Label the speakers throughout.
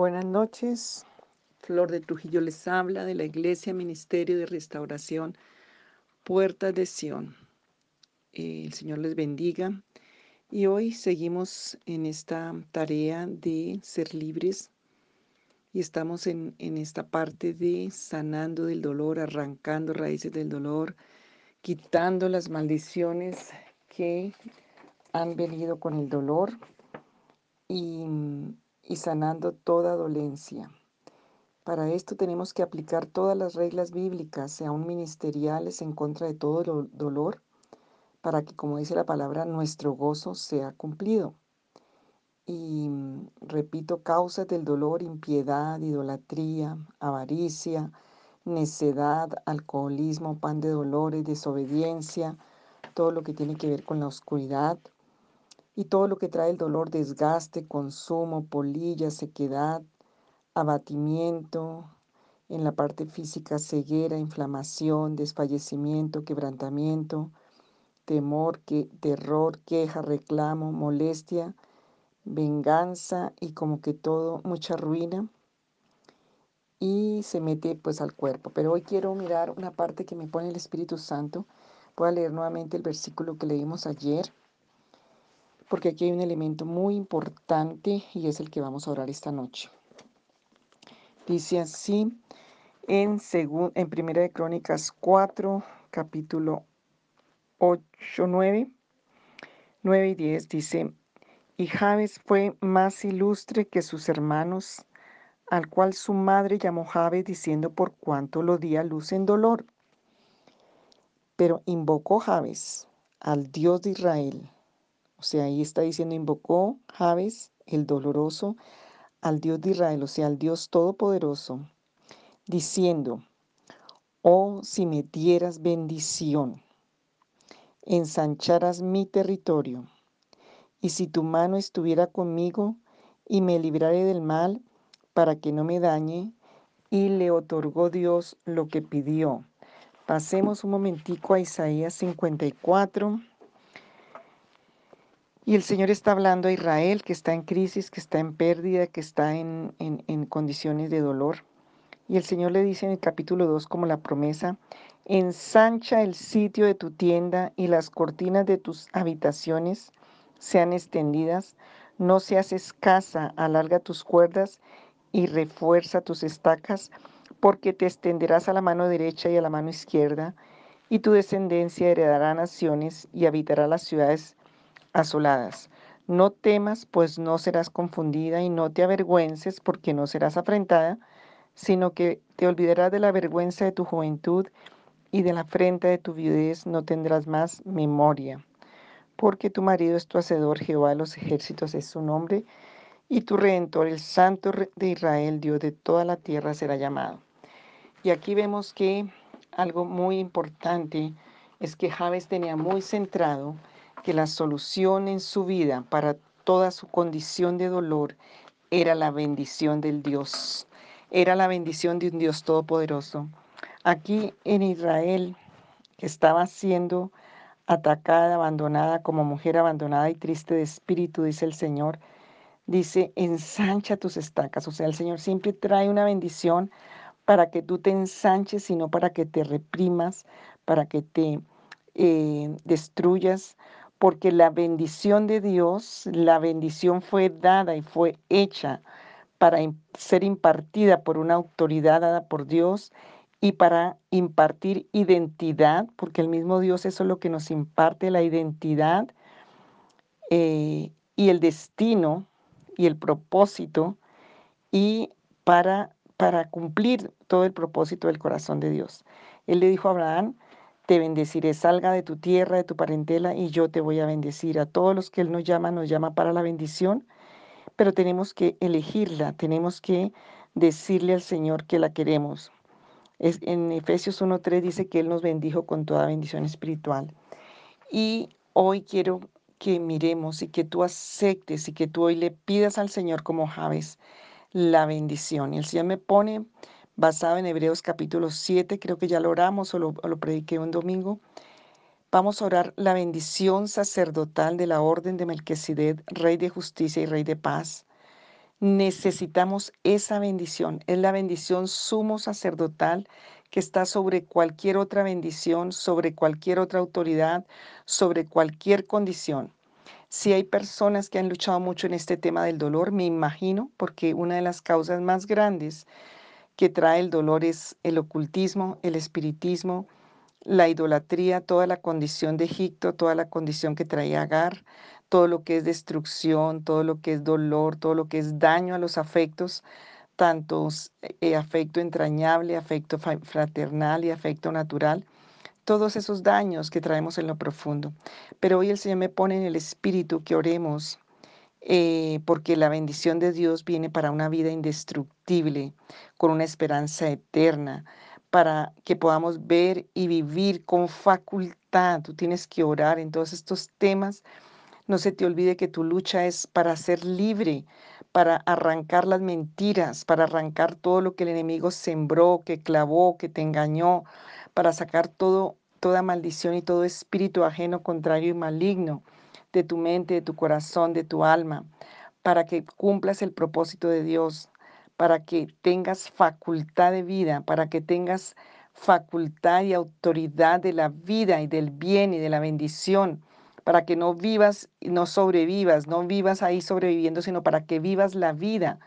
Speaker 1: Buenas noches. Flor de Trujillo les habla de la Iglesia Ministerio de Restauración Puertas de Sión. Eh, el Señor les bendiga. Y hoy seguimos en esta tarea de ser libres y estamos en, en esta parte de sanando del dolor, arrancando raíces del dolor, quitando las maldiciones que han venido con el dolor y, y sanando toda dolencia. Para esto tenemos que aplicar todas las reglas bíblicas, sean ministeriales, en contra de todo dolor, para que, como dice la palabra, nuestro gozo sea cumplido. Y repito, causas del dolor, impiedad, idolatría, avaricia, necedad, alcoholismo, pan de dolores, desobediencia, todo lo que tiene que ver con la oscuridad y todo lo que trae el dolor, desgaste, consumo, polilla, sequedad, abatimiento, en la parte física ceguera, inflamación, desfallecimiento, quebrantamiento, temor, terror, queja, reclamo, molestia, venganza y como que todo, mucha ruina y se mete pues al cuerpo. Pero hoy quiero mirar una parte que me pone el Espíritu Santo. Voy a leer nuevamente el versículo que leímos ayer, porque aquí hay un elemento muy importante y es el que vamos a orar esta noche. Dice así en, en Primera de Crónicas 4, capítulo 8, 9, 9 y 10, dice, y Jabes fue más ilustre que sus hermanos, al cual su madre llamó Jabes diciendo por cuanto lo di a luz en dolor. Pero invocó Jabes al Dios de Israel. O sea, ahí está diciendo, invocó Jabes, el doloroso, al Dios de Israel, o sea, al Dios Todopoderoso, diciendo, oh, si me dieras bendición, ensancharas mi territorio, y si tu mano estuviera conmigo y me librare del mal, para que no me dañe, y le otorgó Dios lo que pidió. Pasemos un momentico a Isaías 54. Y el Señor está hablando a Israel que está en crisis, que está en pérdida, que está en, en, condiciones de dolor. Y el Señor le dice en el capítulo 2 como la promesa, ensancha el sitio de tu tienda y las cortinas de tus habitaciones sean extendidas, no seas escasa, alarga tus cuerdas y refuerza tus estacas, porque te extenderás a la mano derecha y a la mano izquierda, y tu descendencia heredará naciones y habitará las ciudades asoladas. No temas, pues no serás confundida, y no te avergüences, porque no serás afrentada, sino que te olvidarás de la vergüenza de tu juventud y de la afrenta de tu viudez no tendrás más memoria. Porque tu marido es tu hacedor, Jehová de los ejércitos es su nombre, y tu redentor, el Santo de Israel, Dios de toda la tierra, será llamado. Y aquí vemos que algo muy importante es que Javes tenía muy centrado que la solución en su vida para toda su condición de dolor era la bendición del Dios, era la bendición de un Dios todopoderoso. Aquí en Israel, que estaba siendo atacada, abandonada como mujer abandonada y triste de espíritu, dice el Señor, dice, ensancha tus estacas. O sea, el Señor siempre trae una bendición para que tú te ensanches, sino para que te reprimas, para que te eh, destruyas, porque la bendición de Dios, la bendición fue dada y fue hecha para ser impartida por una autoridad dada por Dios y para impartir identidad, porque el mismo Dios es lo que nos imparte la identidad eh, y el destino y el propósito y para, para cumplir todo el propósito del corazón de Dios. Él le dijo a Abraham, te bendeciré, salga de tu tierra, de tu parentela, y yo te voy a bendecir. A todos los que Él nos llama, nos llama para la bendición, pero tenemos que elegirla, tenemos que decirle al Señor que la queremos. En Efesios 1.3 dice que Él nos bendijo con toda bendición espiritual. Y hoy quiero que miremos y que tú aceptes y que tú hoy le pidas al Señor como Javes la bendición. Y el Señor me pone basado en Hebreos capítulo 7, creo que ya lo oramos o lo, lo prediqué un domingo. Vamos a orar la bendición sacerdotal de la orden de Melquisedec, Rey de justicia y Rey de paz. Necesitamos esa bendición. Es la bendición sumo sacerdotal que está sobre cualquier otra bendición, sobre cualquier otra autoridad, sobre cualquier condición. Si hay personas que han luchado mucho en este tema del dolor, me imagino, porque una de las causas más grandes que trae el dolor es el ocultismo, el espiritismo, la idolatría, toda la condición de Egipto, toda la condición que traía Agar, todo lo que es destrucción, todo lo que es dolor, todo lo que es daño a los afectos, tanto eh, afecto entrañable, afecto fraternal y afecto natural, todos esos daños que traemos en lo profundo. Pero hoy el Señor me pone en el espíritu que oremos eh, porque la bendición de Dios viene para una vida indestructible, con una esperanza eterna, para que podamos ver y vivir con facultad. Tú tienes que orar en todos estos temas. No se te olvide que tu lucha es para ser libre, para arrancar las mentiras, para arrancar todo lo que el enemigo sembró, que clavó, que te engañó, para sacar todo, toda maldición y todo espíritu ajeno, contrario y maligno de tu mente, de tu corazón, de tu alma, para que cumplas el propósito de Dios, para que tengas facultad de vida, para que tengas facultad y autoridad de la vida y del bien y de la bendición, para que no vivas y no sobrevivas, no vivas ahí sobreviviendo, sino para que vivas la vida,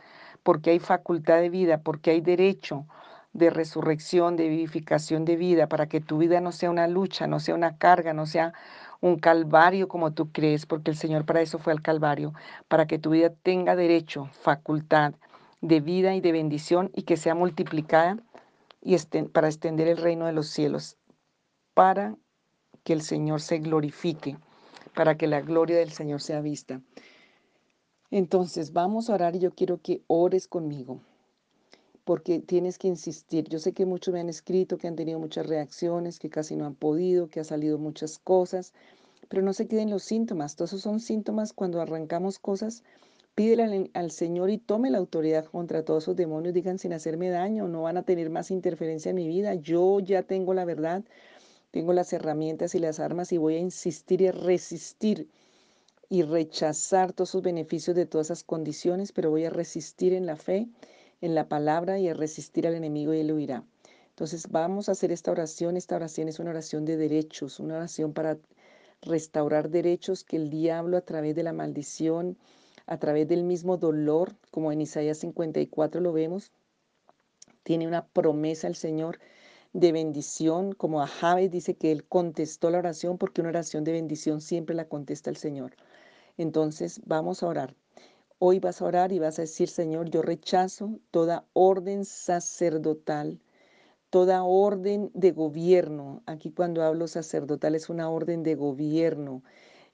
Speaker 1: porque hay facultad de vida, porque hay derecho de resurrección, de vivificación de vida, para que tu vida no sea una lucha, no sea una carga, no sea un calvario como tú crees, porque el Señor para eso fue al calvario, para que tu vida tenga derecho, facultad de vida y de bendición y que sea multiplicada y para extender el reino de los cielos, para que el Señor se glorifique, para que la gloria del Señor sea vista. Entonces vamos a orar y yo quiero que ores conmigo porque tienes que insistir. Yo sé que muchos me han escrito, que han tenido muchas reacciones, que casi no han podido, que ha salido muchas cosas, pero no se queden los síntomas. Todos esos son síntomas cuando arrancamos cosas. Pídele al, Señor y tome la autoridad contra todos esos demonios. Digan sin hacerme daño, no van a tener más interferencia en mi vida. Yo ya tengo la verdad, tengo las herramientas y las armas y voy a insistir y resistir y rechazar todos esos beneficios de todas esas condiciones, pero voy a resistir en la fe en la palabra y a resistir al enemigo y él huirá. Entonces vamos a hacer esta oración. Esta oración es una oración de derechos, una oración para restaurar derechos que el diablo a través de la maldición, a través del mismo dolor, como en Isaías 54 lo vemos, tiene una promesa el Señor de bendición, como a Javes dice que él contestó la oración porque una oración de bendición siempre la contesta el Señor. Entonces vamos a orar. Hoy vas a orar y vas a decir, Señor, yo rechazo toda orden sacerdotal, toda orden de gobierno. Aquí cuando hablo sacerdotal es una orden de gobierno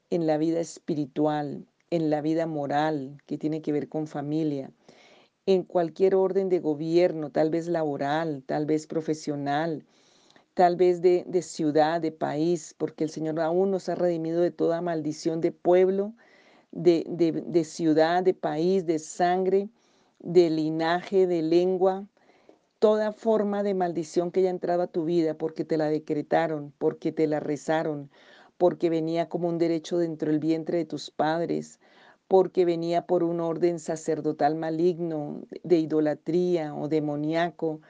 Speaker 1: en la vida espiritual, en la vida moral, que tiene que ver con familia, en cualquier orden de gobierno, tal vez laboral, tal vez profesional, tal vez de, ciudad, de país, porque el Señor aún nos ha redimido de toda maldición de pueblo, de, ciudad, de país, de sangre, de linaje, de lengua, toda forma de maldición que haya entrado a tu vida porque te la decretaron, porque te la rezaron, porque venía como un derecho dentro del vientre de tus padres, porque venía por un orden sacerdotal maligno, de idolatría o demoníaco,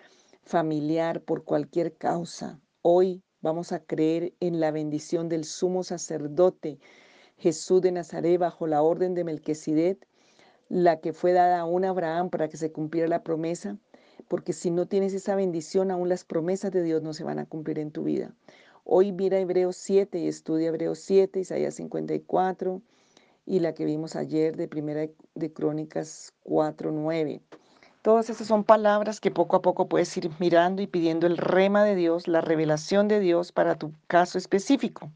Speaker 1: familiar, por cualquier causa. Hoy vamos a creer en la bendición del sumo sacerdote Jesús de Nazaret bajo la orden de Melquisedec, la que fue dada a un Abraham para que se cumpliera la promesa, porque si no tienes esa bendición, aún las promesas de Dios no se van a cumplir en tu vida. Hoy mira Hebreos 7 y estudia Hebreos 7, Isaías 54 y la que vimos ayer de Primera de Crónicas 4, 9. Todas esas son palabras que poco a poco puedes ir mirando y pidiendo el rema de Dios, la revelación de Dios para tu caso específico.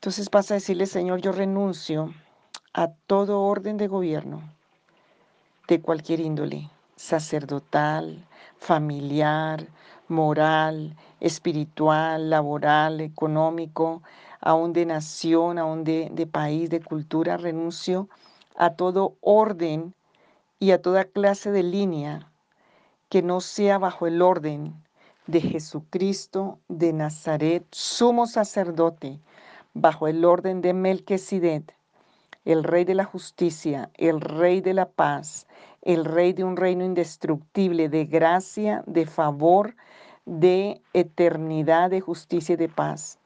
Speaker 1: Entonces vas a decirle, Señor, yo renuncio a todo orden de gobierno de cualquier índole, sacerdotal, familiar, moral, espiritual, laboral, económico, aún de nación, aún de, de país, de cultura, renuncio a todo orden y a toda clase de línea que no sea bajo el orden de Jesucristo de Nazaret, sumo sacerdote, bajo el orden de Melquisedec, el rey de la justicia, el rey de la paz, el rey de un reino indestructible, de gracia, de favor, de eternidad, de justicia y de paz.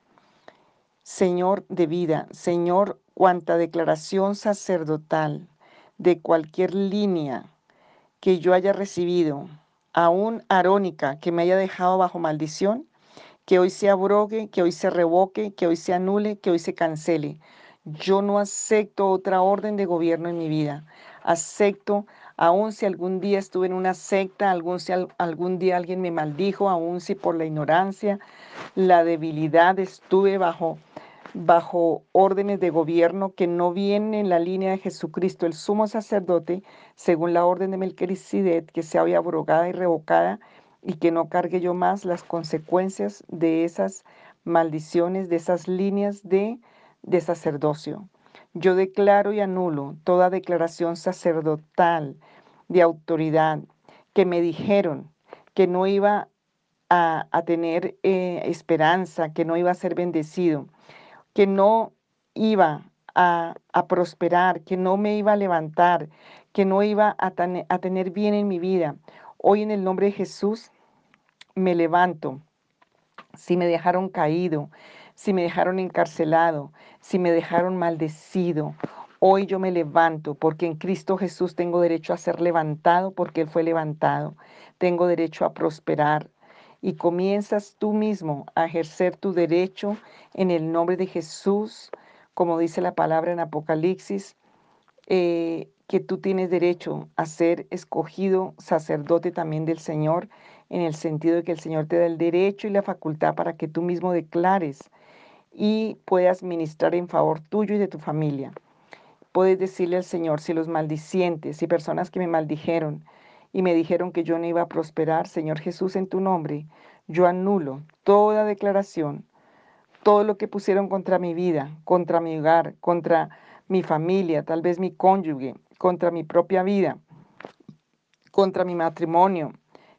Speaker 1: Señor de vida, Señor, cuanta declaración sacerdotal de cualquier línea que yo haya recibido, aún arónica, que me haya dejado bajo maldición, que hoy se abrogue, que hoy se revoque, que hoy se anule, que hoy se cancele. Yo no acepto otra orden de gobierno en mi vida. Acepto, aun si algún día estuve en una secta, algún si algún día alguien me maldijo, aun si por la ignorancia, la debilidad estuve bajo bajo órdenes de gobierno que no vienen en la línea de Jesucristo, el sumo sacerdote, según la orden de Melquisedec, que sea hoy abrogada y revocada y que no cargue yo más las consecuencias de esas maldiciones, de esas líneas de, de sacerdocio. Yo declaro y anulo toda declaración sacerdotal de autoridad que me dijeron que no iba a, tener eh, esperanza, que no iba a ser bendecido, que no iba a, prosperar, que no me iba a levantar, que no iba a, a tener bien en mi vida. Hoy en el nombre de Jesús me levanto. Si me dejaron caído, si me dejaron encarcelado, si me dejaron maldecido, hoy yo me levanto porque en Cristo Jesús tengo derecho a ser levantado porque Él fue levantado. Tengo derecho a prosperar. Y comienzas tú mismo a ejercer tu derecho en el nombre de Jesús, como dice la palabra en Apocalipsis, eh, que tú tienes derecho a ser escogido sacerdote también del Señor en el sentido de que el Señor te da el derecho y la facultad para que tú mismo declares y puedas ministrar en favor tuyo y de tu familia. Puedes decirle al Señor si los maldicientes, y personas que me maldijeron y me dijeron que yo no iba a prosperar, Señor Jesús, en tu nombre, yo anulo toda declaración, todo lo que pusieron contra mi vida, contra mi hogar, contra mi familia, tal vez mi cónyuge, contra mi propia vida, contra mi matrimonio,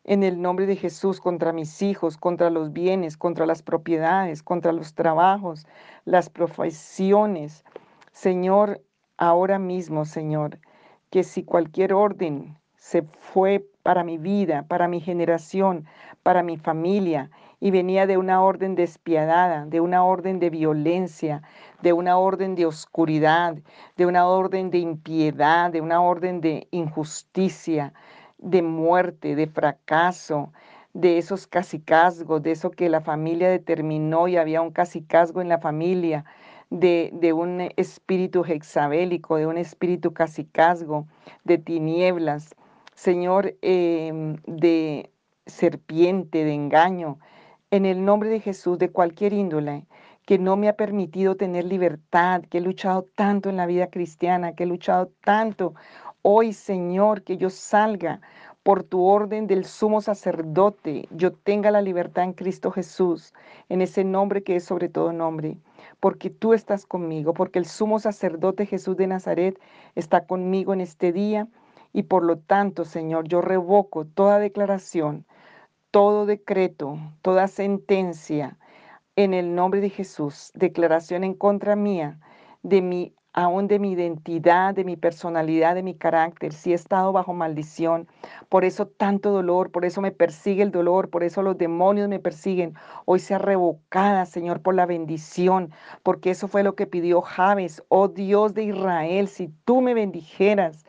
Speaker 1: en el nombre de Jesús contra mis hijos, contra los bienes, contra las propiedades, contra los trabajos, las profesiones. Señor, ahora mismo, Señor, que si cualquier orden se fue para mi vida, para mi generación, para mi familia, y venía de una orden despiadada, de una orden de violencia, de una orden de oscuridad, de una orden de impiedad, de una orden de injusticia, de muerte, de fracaso, de esos casicazgos, de eso que la familia determinó y había un casicazgo en la familia, de, de un espíritu hexabélico, de un espíritu casicazgo, de tinieblas, Señor, em, de serpiente, de engaño, en el nombre de Jesús, de cualquier índole, que no me ha permitido tener libertad, que he luchado tanto en la vida cristiana, que he luchado tanto Hoy, Señor, que yo salga por tu orden del sumo sacerdote, yo tenga la libertad en Cristo Jesús, en ese nombre que es sobre todo nombre, porque tú estás conmigo, porque el sumo sacerdote Jesús de Nazaret está conmigo en este día y por lo tanto, Señor, yo revoco toda declaración, todo decreto, toda sentencia en el nombre de Jesús, declaración en contra mía de mi aún de mi identidad, de mi personalidad, de mi carácter, si he estado bajo maldición, por eso tanto dolor, por eso me persigue el dolor, por eso los demonios me persiguen, hoy sea revocada, Señor, por la bendición, porque eso fue lo que pidió Javes, oh Dios de Israel, si tú me bendijeras,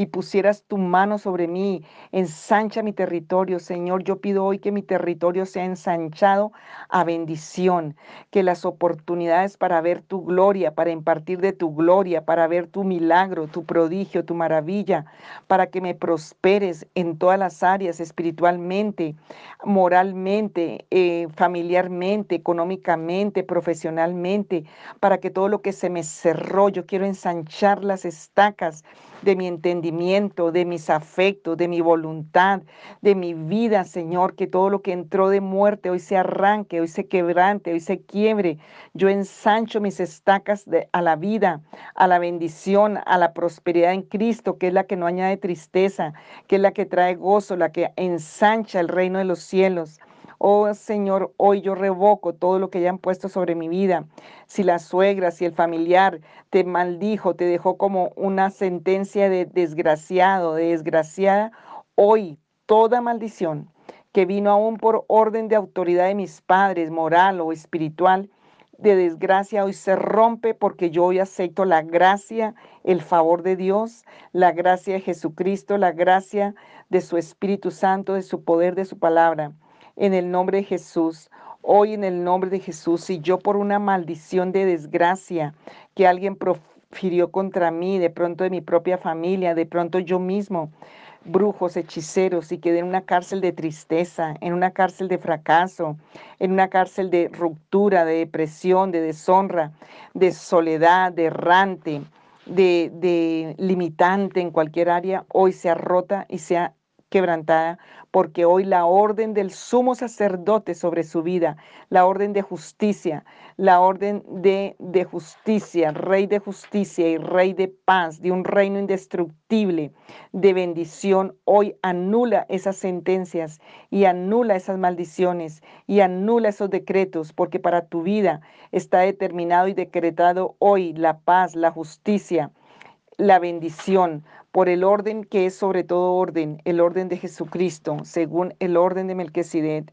Speaker 1: y pusieras tu mano sobre mí, ensancha mi territorio, Señor. Yo pido hoy que mi territorio sea ensanchado a bendición, que las oportunidades para ver tu gloria, para impartir de tu gloria, para ver tu milagro, tu prodigio, tu maravilla, para que me prosperes en todas las áreas, espiritualmente, moralmente, eh, familiarmente, económicamente, profesionalmente, para que todo lo que se me cerró, yo quiero ensanchar las estacas de mi entendimiento, de mis afectos, de mi voluntad, de mi vida, Señor, que todo lo que entró de muerte hoy se arranque, hoy se quebrante, hoy se quiebre. Yo ensancho mis estacas a la vida, a la bendición, a la prosperidad en Cristo, que es la que no añade tristeza, que es la que trae gozo, la que ensancha el reino de los cielos. Oh Señor, hoy yo revoco todo lo que hayan puesto sobre mi vida. Si la suegra, si el familiar te maldijo, te dejó como una sentencia de desgraciado, de desgraciada, hoy toda maldición que vino aún por orden de autoridad de mis padres, moral o espiritual, de desgracia hoy se rompe porque yo hoy acepto la gracia, el favor de Dios, la gracia de Jesucristo, la gracia de su Espíritu Santo, de su poder, de su palabra. En el nombre de Jesús, hoy en el nombre de Jesús, si yo por una maldición de desgracia que alguien profirió contra mí, de pronto de mi propia familia, de pronto yo mismo, brujos, hechiceros y quedé en una cárcel de tristeza, en una cárcel de fracaso, en una cárcel de ruptura, de depresión, de deshonra, de soledad, de errante, de, de limitante en cualquier área, hoy sea rota y sea quebrantada, porque hoy la orden del sumo sacerdote sobre su vida, la orden de justicia, la orden de, de justicia, rey de justicia y rey de paz, de un reino indestructible, de bendición, hoy anula esas sentencias y anula esas maldiciones y anula esos decretos, porque para tu vida está determinado y decretado hoy la paz, la justicia, la bendición por el orden que es sobre todo orden, el orden de Jesucristo, según el orden de Melquisedec.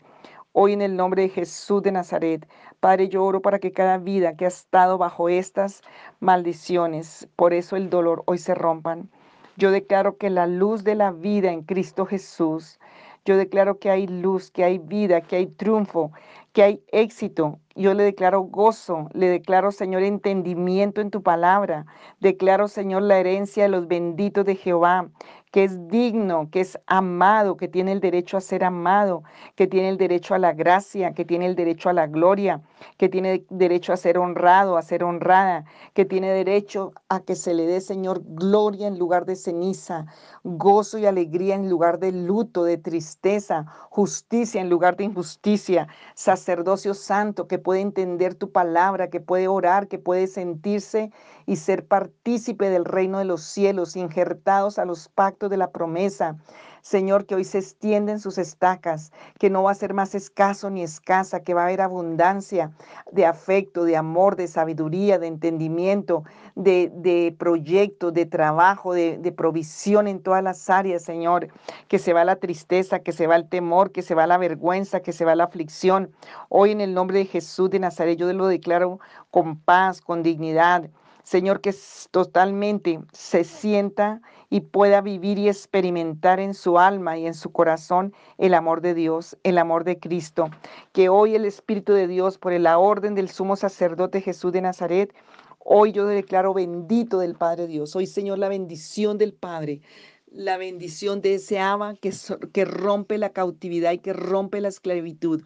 Speaker 1: Hoy en el nombre de Jesús de Nazaret, Padre, yo oro para que cada vida que ha estado bajo estas maldiciones, por eso el dolor, hoy se rompan. Yo declaro que la luz de la vida en Cristo Jesús, yo declaro que hay luz, que hay vida, que hay triunfo, que hay éxito. Yo le declaro gozo, le declaro, Señor, entendimiento en tu palabra. Declaro, Señor, la herencia de los benditos de Jehová que es digno, que es amado, que tiene el derecho a ser amado, que tiene el derecho a la gracia, que tiene el derecho a la gloria, que tiene derecho a ser honrado, a ser honrada, que tiene derecho a que se le dé, Señor, gloria en lugar de ceniza, gozo y alegría en lugar de luto, de tristeza, justicia en lugar de injusticia, sacerdocio santo que puede entender tu palabra, que puede orar, que puede sentirse y ser partícipe del reino de los cielos, injertados a los pactos de la promesa. Señor, que hoy se extienden sus estacas, que no va a ser más escaso ni escasa, que va a haber abundancia de afecto, de amor, de sabiduría, de entendimiento, de, de proyecto, de trabajo, de, de provisión en todas las áreas, Señor. Que se va la tristeza, que se va el temor, que se va la vergüenza, que se va la aflicción. Hoy en el nombre de Jesús de Nazaret yo lo declaro con paz, con dignidad. Señor, que totalmente se sienta y pueda vivir y experimentar en su alma y en su corazón el amor de Dios, el amor de Cristo. Que hoy el Espíritu de Dios, por la orden del sumo sacerdote Jesús de Nazaret, hoy yo declaro bendito del Padre Dios. Hoy, Señor, la bendición del Padre la bendición de ese Abba que, que, rompe la cautividad y que rompe la esclavitud.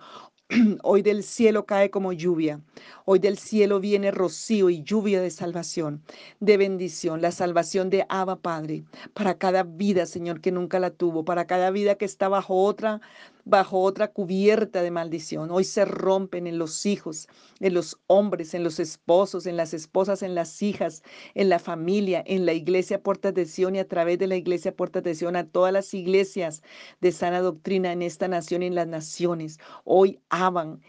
Speaker 1: Hoy del cielo cae como lluvia. Hoy del cielo viene rocío y lluvia de salvación, de bendición, la salvación de Abba Padre, para cada vida, Señor, que nunca la tuvo, para cada vida que está bajo otra bajo otra cubierta de maldición. Hoy se rompen en los hijos, en los hombres, en los esposos, en las esposas, en las hijas, en la familia, en la iglesia Puertas de Sion y a través de la iglesia Puertas de Sion a todas las iglesias de sana doctrina en esta nación y en las naciones. Hoy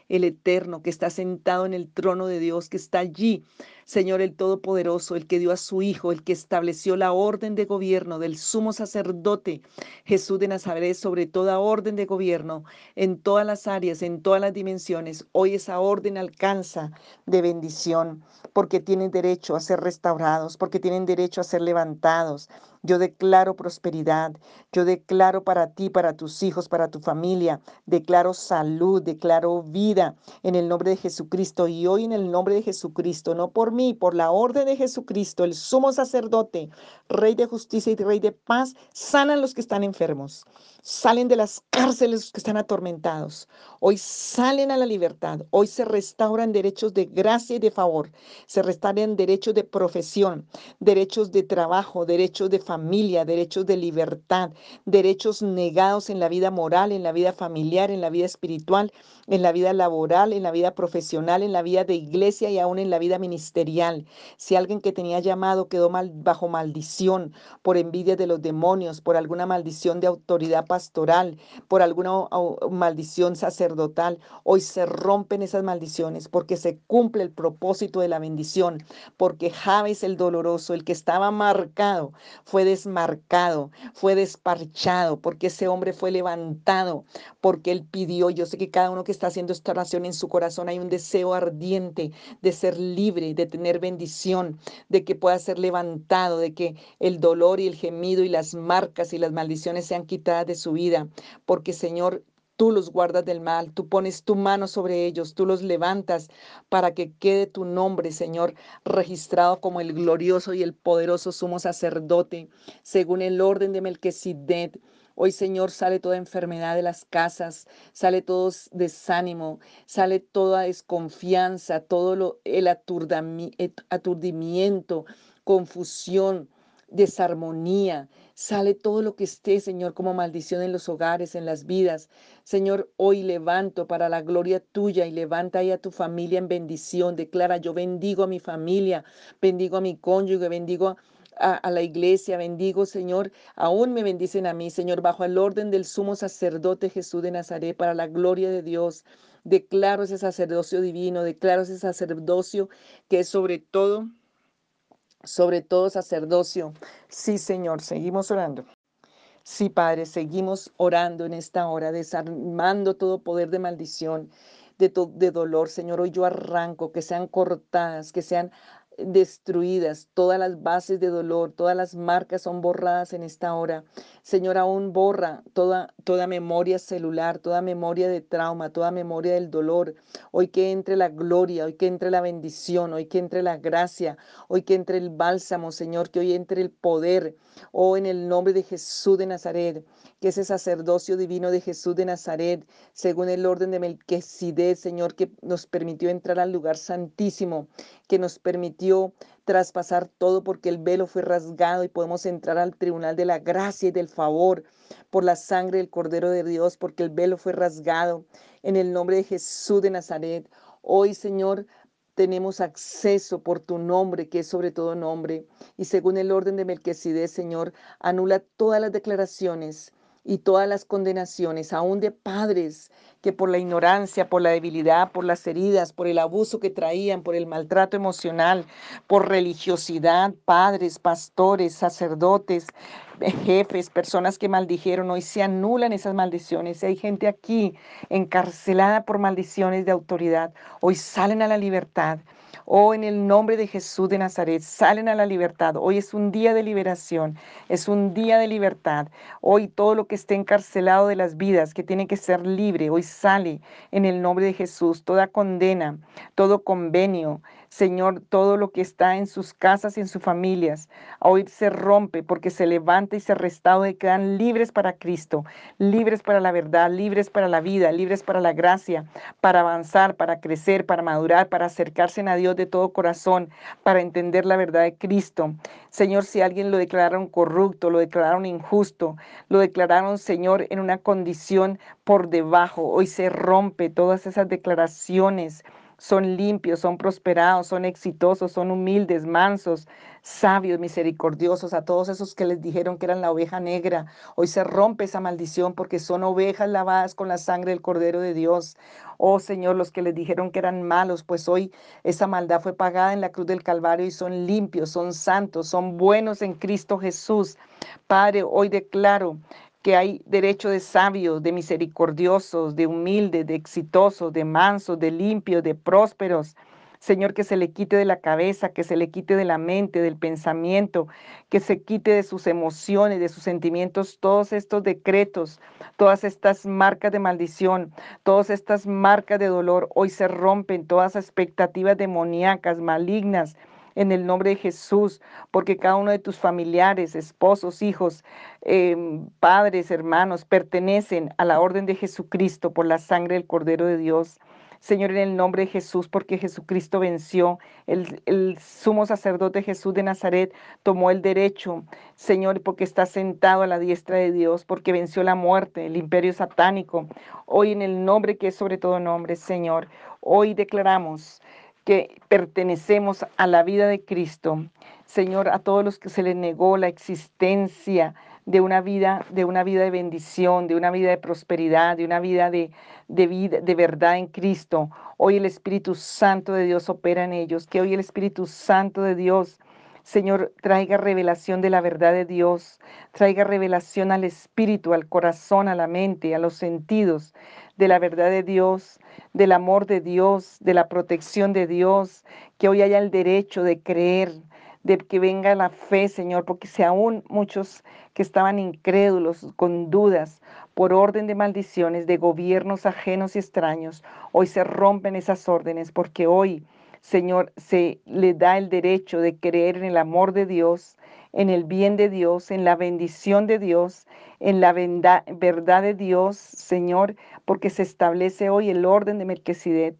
Speaker 1: el Eterno que está sentado en el trono de Dios, que está allí Señor el Todopoderoso, el que dio a su Hijo, el que estableció la orden de gobierno del sumo sacerdote Jesús de Nazaret sobre toda orden de gobierno, en todas las áreas, en todas las dimensiones. Hoy esa orden alcanza de bendición, porque tienen derecho a ser restaurados, porque tienen derecho a ser levantados, yo declaro prosperidad, yo declaro para ti, para tus hijos, para tu familia, declaro salud, declaro vida en el nombre de Jesucristo y hoy en el nombre de Jesucristo, no por mí, por la orden de Jesucristo, el sumo sacerdote, rey de justicia y rey de paz, sanan los que están enfermos, salen de las cárceles los que están atormentados, hoy salen a la libertad, hoy se restauran derechos de gracia y de favor, se restauran derechos de profesión, derechos de trabajo, derechos de familia, derechos de libertad, derechos negados en la vida moral, en la vida familiar, en la vida espiritual, en la vida laboral, en la vida profesional, en la vida de iglesia y aún en la vida ministerial. Si alguien que tenía llamado quedó mal, bajo maldición por envidia de los demonios, por alguna maldición de autoridad pastoral, por alguna maldición sacerdotal, hoy se rompen esas maldiciones porque se cumple el propósito de la bendición, porque Javes el doloroso, el que estaba marcado, fue desmarcado, fue desparchado, porque ese hombre fue levantado, porque él pidió, yo sé que cada uno que está haciendo esta oración en su corazón hay un deseo ardiente de ser libre, de tener bendición, de que pueda ser levantado, de que el dolor y el gemido y las marcas y las maldiciones sean quitadas de su vida, porque Señor, Tú los guardas del mal, tú pones tu mano sobre ellos, tú los levantas para que quede tu nombre, Señor, registrado como el glorioso y el poderoso sumo sacerdote, según el orden de Melquisedec. Hoy, Señor, sale toda enfermedad de las casas, sale todo desánimo, sale toda desconfianza, todo lo, el aturdimiento, confusión, desarmonía. Sale todo lo que esté, Señor, como maldición en los hogares, en las vidas. Señor, hoy levanto para la gloria tuya y levanta ahí a tu familia en bendición. Declara, yo bendigo a mi familia, bendigo a mi cónyuge, bendigo a, a, la iglesia, bendigo, Señor, aún me bendicen a mí, Señor, bajo el orden del sumo sacerdote Jesús de Nazaret, para la gloria de Dios. Declaro ese sacerdocio divino, declaro ese sacerdocio que es sobre todo sobre todo sacerdocio. Sí, Señor, seguimos orando. Sí, Padre, seguimos orando en esta hora, desarmando todo poder de maldición, de, de dolor. Señor, hoy yo arranco, que sean cortadas, que sean destruidas, todas las bases de dolor, todas las marcas son borradas en esta hora. Señor, aún borra toda, toda memoria celular, toda memoria de trauma, toda memoria del dolor. Hoy que entre la gloria, hoy que entre la bendición, hoy que entre la gracia, hoy que entre el bálsamo, Señor, que hoy entre el poder. Oh, en el nombre de Jesús de Nazaret, que ese sacerdocio divino de Jesús de Nazaret, según el orden de Melquisedec, Señor, que nos permitió entrar al lugar santísimo, que nos permitió traspasar todo porque el velo fue rasgado y podemos entrar al tribunal de la gracia y del favor por la sangre del Cordero de Dios, porque el velo fue rasgado en el nombre de Jesús de Nazaret. Hoy, Señor, tenemos acceso por tu nombre, que es sobre todo nombre. Y según el orden de Melquisedec, Señor, anula todas las declaraciones y todas las condenaciones, aún de padres que por la ignorancia, por la debilidad, por las heridas, por el abuso que traían, por el maltrato emocional, por religiosidad, padres, pastores, sacerdotes, jefes, personas que maldijeron, hoy se anulan esas maldiciones. hay gente aquí encarcelada por maldiciones de autoridad, hoy salen a la libertad. Oh, en el nombre de Jesús de Nazaret, salen a la libertad. Hoy es un día de liberación, es un día de libertad. Hoy todo lo que esté encarcelado de las vidas, que tiene que ser libre, hoy sale en el nombre de Jesús. Toda condena, todo convenio, Señor, todo lo que está en sus casas y en sus familias, hoy se rompe porque se levanta y se restaura y quedan libres para Cristo, libres para la verdad, libres para la vida, libres para la gracia, para avanzar, para crecer, para madurar, para acercarse a Dios de todo corazón, para entender la verdad de Cristo. Señor, si alguien lo declararon corrupto, lo declararon injusto, lo declararon, Señor, en una condición por debajo, hoy se rompe todas esas declaraciones son limpios, son prosperados, son exitosos, son humildes, mansos, sabios, misericordiosos, a todos esos que les dijeron que eran la oveja negra. Hoy se rompe esa maldición porque son ovejas lavadas con la sangre del Cordero de Dios. Oh Señor, los que les dijeron que eran malos, pues hoy esa maldad fue pagada en la cruz del Calvario y son limpios, son santos, son buenos en Cristo Jesús. Padre, hoy declaro que hay derecho de sabios, de misericordiosos, de humildes, de exitosos, de mansos, de limpios, de prósperos. Señor, que se le quite de la cabeza, que se le quite de la mente, del pensamiento, que se quite de sus emociones, de sus sentimientos, todos estos decretos, todas estas marcas de maldición, todas estas marcas de dolor, hoy se rompen, todas expectativas demoníacas, malignas, en el nombre de Jesús, porque cada uno de tus familiares, esposos, hijos, em, padres, hermanos, pertenecen a la orden de Jesucristo por la sangre del Cordero de Dios. Señor, en el nombre de Jesús, porque Jesucristo venció. El, el sumo sacerdote Jesús de Nazaret tomó el derecho, Señor, porque está sentado a la diestra de Dios, porque venció la muerte, el imperio satánico. Hoy en el nombre que es sobre todo nombre, Señor, hoy declaramos que pertenecemos a la vida de Cristo. Señor, a todos los que se les negó la existencia de una vida, de una vida de bendición, de una vida de prosperidad, de una vida de, de vida, de verdad en Cristo. Hoy el Espíritu Santo de Dios opera en ellos, que hoy el Espíritu Santo de Dios Señor, traiga revelación de la verdad de Dios, traiga revelación al espíritu, al corazón, a la mente, a los sentidos de la verdad de Dios, del amor de Dios, de la protección de Dios, que hoy haya el derecho de creer, de que venga la fe, Señor, porque si aún muchos que estaban incrédulos, con dudas, por orden de maldiciones, de gobiernos ajenos y extraños, hoy se rompen esas órdenes, porque hoy, Señor, se le da el derecho de creer en el amor de Dios, en el bien de Dios, en la bendición de Dios, en la verdad de Dios, Señor, porque se establece hoy el orden de Melquisedec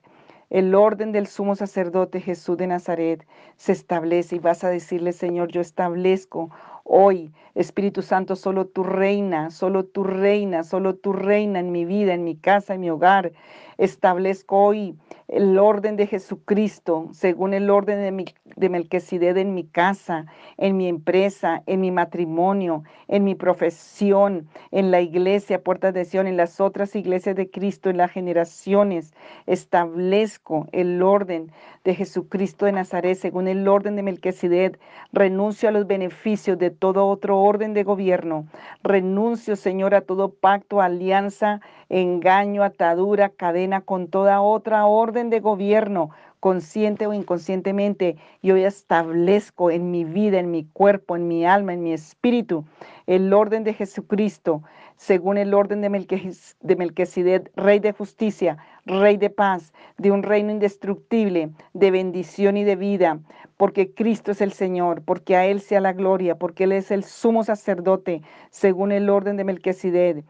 Speaker 1: el orden del sumo sacerdote Jesús de Nazaret. Se establece y vas a decirle, Señor, yo establezco hoy, Espíritu Santo, solo tu reina, solo tu reina, solo tu reina en mi vida, en mi casa, en mi hogar. Establezco hoy el orden de Jesucristo, según el orden de, mi, de en mi casa, en mi empresa, en mi matrimonio, en mi profesión, en la iglesia, Puertas de Sion, en las otras iglesias de Cristo, en las generaciones. Establezco el orden de Jesucristo de Nazaret, según el orden de Melquisedec. Renuncio a los beneficios de todo otro orden de gobierno. Renuncio, Señor, a todo pacto, alianza, engaño, atadura, cadena con toda otra orden de gobierno, consciente o inconscientemente, y hoy establezco en mi vida, en mi cuerpo, en mi alma, en mi espíritu, el orden de Jesucristo, según el orden de, Melquisedec, Rey de justicia, Rey de paz, de un reino indestructible, de bendición y de vida, porque Cristo es el Señor, porque a Él sea la gloria, porque Él es el sumo sacerdote, según el orden de Melquisedec,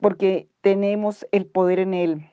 Speaker 1: porque tenemos el poder en Él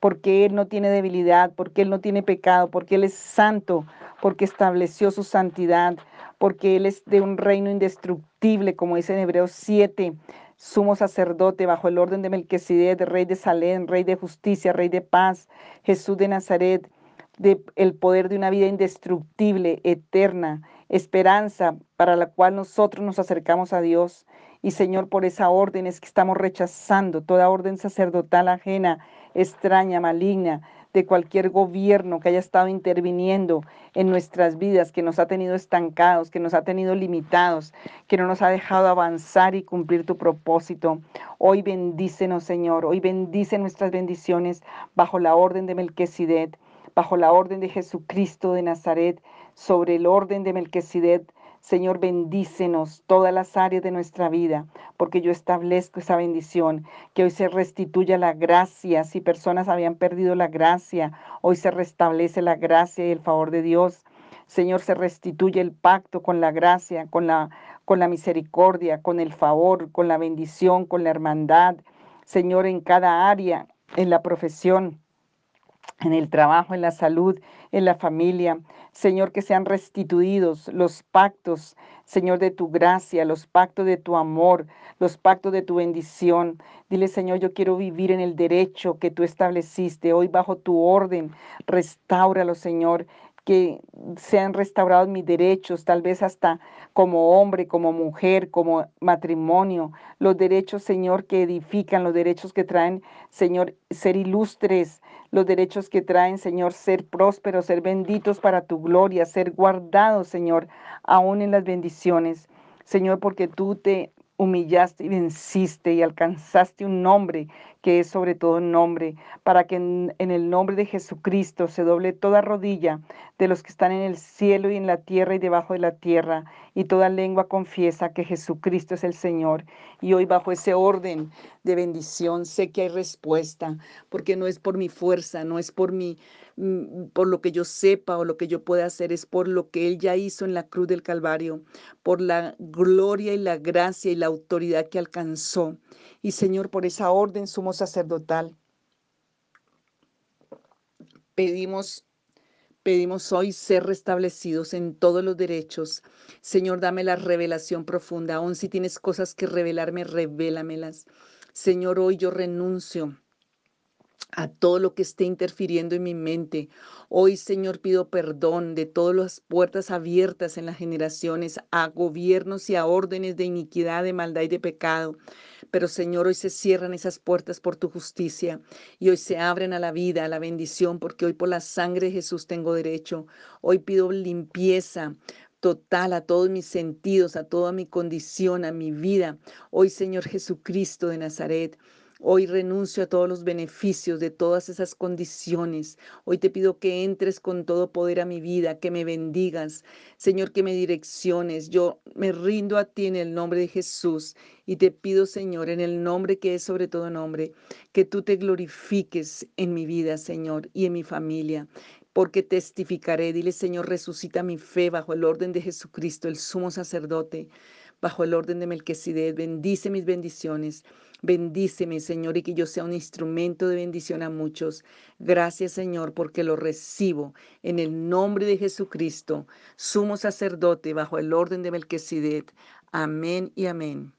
Speaker 1: porque Él no tiene debilidad, porque Él no tiene pecado, porque Él es santo, porque estableció su santidad, porque Él es de un reino indestructible, como dice en Hebreos 7, sumo sacerdote bajo el orden de Melquisedec, rey de Salem, rey de justicia, rey de paz, Jesús de Nazaret, de el poder de una vida indestructible, eterna, esperanza para la cual nosotros nos acercamos a Dios. Y Señor, por esa orden es que estamos rechazando toda orden sacerdotal ajena extraña, maligna, de cualquier gobierno que haya estado interviniendo en nuestras vidas, que nos ha tenido estancados, que nos ha tenido limitados, que no nos ha dejado avanzar y cumplir tu propósito. Hoy bendícenos, Señor, hoy bendice nuestras bendiciones bajo la orden de Melquisedec, bajo la orden de Jesucristo de Nazaret, sobre el orden de Melquisedec, Señor, bendícenos todas las áreas de nuestra vida, porque yo establezco esa bendición, que hoy se restituya la gracia. Si personas habían perdido la gracia, hoy se restablece la gracia y el favor de Dios. Señor, se restituye el pacto con la gracia, con la, con la misericordia, con el favor, con la bendición, con la hermandad. Señor, en cada área, en la profesión, en el trabajo, en la salud, en la familia. Señor, que sean restituidos los pactos, Señor, de tu gracia, los pactos de tu amor, los pactos de tu bendición. Dile, Señor, yo quiero vivir en el derecho que tú estableciste hoy bajo tu orden. Restáuralo, Señor, que sean restaurados mis derechos, tal vez hasta como hombre, como mujer, como matrimonio, los derechos, Señor, que edifican, los derechos que traen, Señor, ser ilustres, los derechos que traen, Señor, ser prósperos, ser benditos para tu gloria, ser guardados, Señor, aún en las bendiciones. Señor, porque tú te humillaste y venciste y alcanzaste un nombre que es sobre todo nombre, para que en, el nombre de Jesucristo se doble toda rodilla de los que están en el cielo y en la tierra y debajo de la tierra, y toda lengua confiesa que Jesucristo es el Señor. Y hoy bajo ese orden de bendición sé que hay respuesta, porque no es por mi fuerza, no es por mi mm, por lo que yo sepa o lo que yo pueda hacer, es por lo que Él ya hizo en la cruz del Calvario, por la gloria y la gracia y la autoridad que alcanzó. Y Señor, por esa orden sumo sacerdotal,
Speaker 2: pedimos Pedimos hoy ser restablecidos en todos los derechos. Señor, dame la revelación profunda. Aun si tienes cosas que revelarme, revélamelas. Señor, hoy yo renuncio a todo lo que esté interfiriendo en mi mente. Hoy, Señor, pido perdón de todas las puertas abiertas en las generaciones, a gobiernos y a órdenes de iniquidad, de maldad y de pecado. Pero, Señor, hoy se cierran esas puertas por tu justicia y hoy se abren a la vida, a la bendición, porque hoy por la sangre de Jesús tengo derecho. Hoy pido limpieza total a todos mis sentidos, a toda mi condición, a mi vida. Hoy, Señor Jesucristo de Nazaret, Hoy renuncio a todos los beneficios de todas esas condiciones. Hoy te pido que entres con todo poder a mi vida, que me bendigas. Señor, que me direcciones. Yo me rindo a ti en el nombre de Jesús y te pido, Señor, en el nombre que es sobre todo nombre, que tú te glorifiques en mi vida, Señor, y en mi familia porque testificaré. Dile, Señor, resucita mi fe bajo el orden de Jesucristo, el sumo sacerdote, bajo el orden de Melquisedec. Bendice mis bendiciones. Bendíceme, Señor, y que yo sea un instrumento de bendición a muchos. Gracias, Señor, porque lo recibo en el nombre de Jesucristo, sumo sacerdote bajo el orden de Melquisedec. Amén y amén.